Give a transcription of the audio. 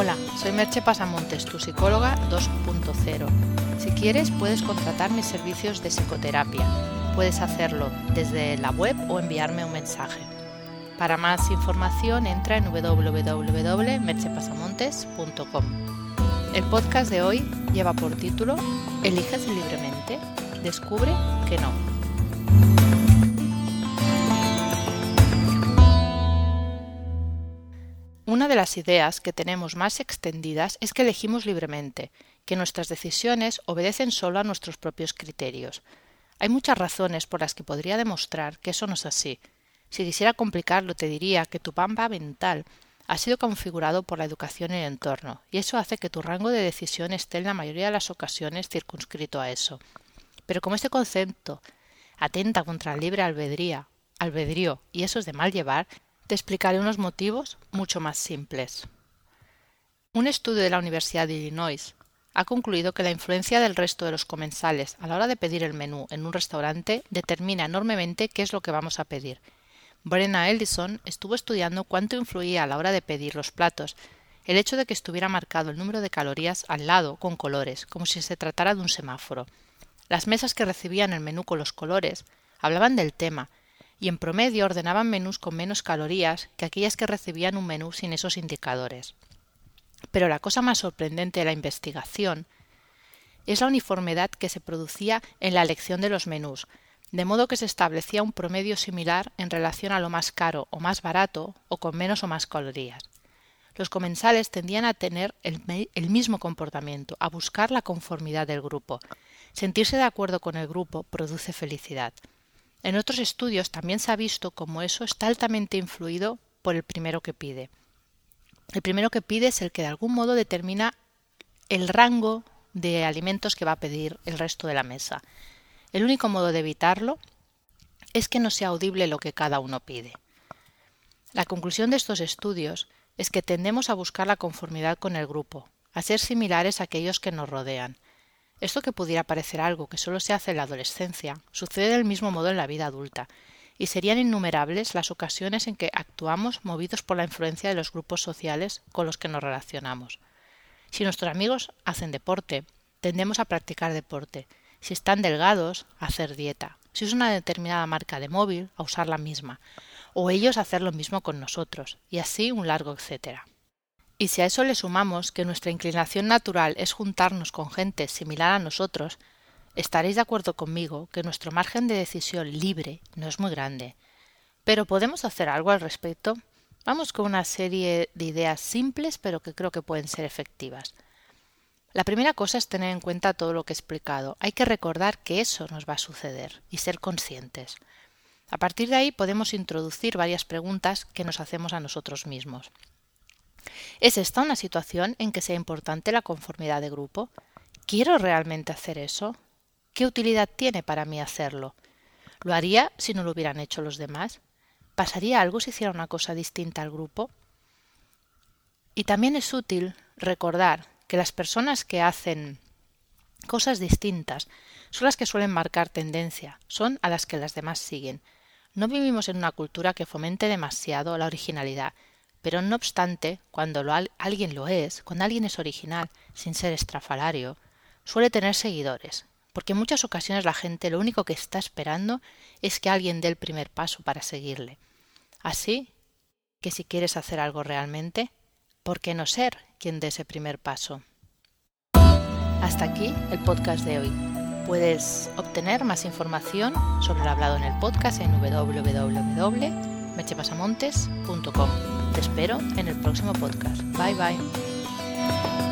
Hola, soy Merche Pasamontes, tu psicóloga 2.0. Si quieres, puedes contratar mis servicios de psicoterapia. Puedes hacerlo desde la web o enviarme un mensaje. Para más información, entra en www.merchepasamontes.com. El podcast de hoy lleva por título ¿Eliges libremente? Descubre que no. De las ideas que tenemos más extendidas es que elegimos libremente, que nuestras decisiones obedecen solo a nuestros propios criterios. Hay muchas razones por las que podría demostrar que eso no es así. Si quisiera complicarlo, te diría que tu pampa mental ha sido configurado por la educación y el entorno, y eso hace que tu rango de decisión esté en la mayoría de las ocasiones circunscrito a eso. Pero como este concepto atenta contra el libre albedría, albedrío y eso es de mal llevar, te explicaré unos motivos mucho más simples. Un estudio de la Universidad de Illinois ha concluido que la influencia del resto de los comensales a la hora de pedir el menú en un restaurante determina enormemente qué es lo que vamos a pedir. Brenna Ellison estuvo estudiando cuánto influía a la hora de pedir los platos el hecho de que estuviera marcado el número de calorías al lado con colores, como si se tratara de un semáforo. Las mesas que recibían el menú con los colores hablaban del tema y en promedio ordenaban menús con menos calorías que aquellas que recibían un menú sin esos indicadores. Pero la cosa más sorprendente de la investigación es la uniformidad que se producía en la elección de los menús, de modo que se establecía un promedio similar en relación a lo más caro o más barato o con menos o más calorías. Los comensales tendían a tener el, el, mismo comportamiento, a buscar la conformidad del grupo. Sentirse de acuerdo con el grupo produce felicidad. En otros estudios también se ha visto cómo eso está altamente influido por el primero que pide. El primero que pide es el que de algún modo determina el rango de alimentos que va a pedir el resto de la mesa. El único modo de evitarlo es que no sea audible lo que cada uno pide. La conclusión de estos estudios es que tendemos a buscar la conformidad con el grupo, a ser similares a aquellos que nos rodean, esto que pudiera parecer algo que solo se hace en la adolescencia, sucede del mismo modo en la vida adulta, y serían innumerables las ocasiones en que actuamos movidos por la influencia de los grupos sociales con los que nos relacionamos. Si nuestros amigos hacen deporte, tendemos a practicar deporte. Si están delgados, a hacer dieta. Si es una determinada marca de móvil, a usar la misma. O ellos a hacer lo mismo con nosotros. Y así un largo etcétera. Y si a eso le sumamos que nuestra inclinación natural es juntarnos con gente similar a nosotros, estaréis de acuerdo conmigo que nuestro margen de decisión libre no es muy grande. Pero ¿podemos hacer algo al respecto? Vamos con una serie de ideas simples pero que creo que pueden ser efectivas. La primera cosa es tener en cuenta todo lo que he explicado. Hay que recordar que eso nos va a suceder y ser conscientes. A partir de ahí podemos introducir varias preguntas que nos hacemos a nosotros mismos. ¿Es esta una situación en que sea importante la conformidad de grupo? ¿Quiero realmente hacer eso? ¿Qué utilidad tiene para mí hacerlo? ¿Lo haría si no lo hubieran hecho los demás? ¿Pasaría algo si hiciera una cosa distinta al grupo? Y también es útil recordar que las personas que hacen cosas distintas son las que suelen marcar tendencia, son a las que las demás siguen. No vivimos en una cultura que fomente demasiado la originalidad, pero no obstante, cuando alguien lo es, cuando alguien es original, sin ser estrafalario, suele tener seguidores, porque en muchas ocasiones la gente lo único que está esperando es que alguien dé el primer paso para seguirle. Así que si quieres hacer algo realmente, ¿por qué no ser quien dé ese primer paso? Hasta aquí el podcast de hoy. Puedes obtener más información sobre lo hablado en el podcast en www.mechepasamontes.com. Te espero en el próximo podcast. Bye bye.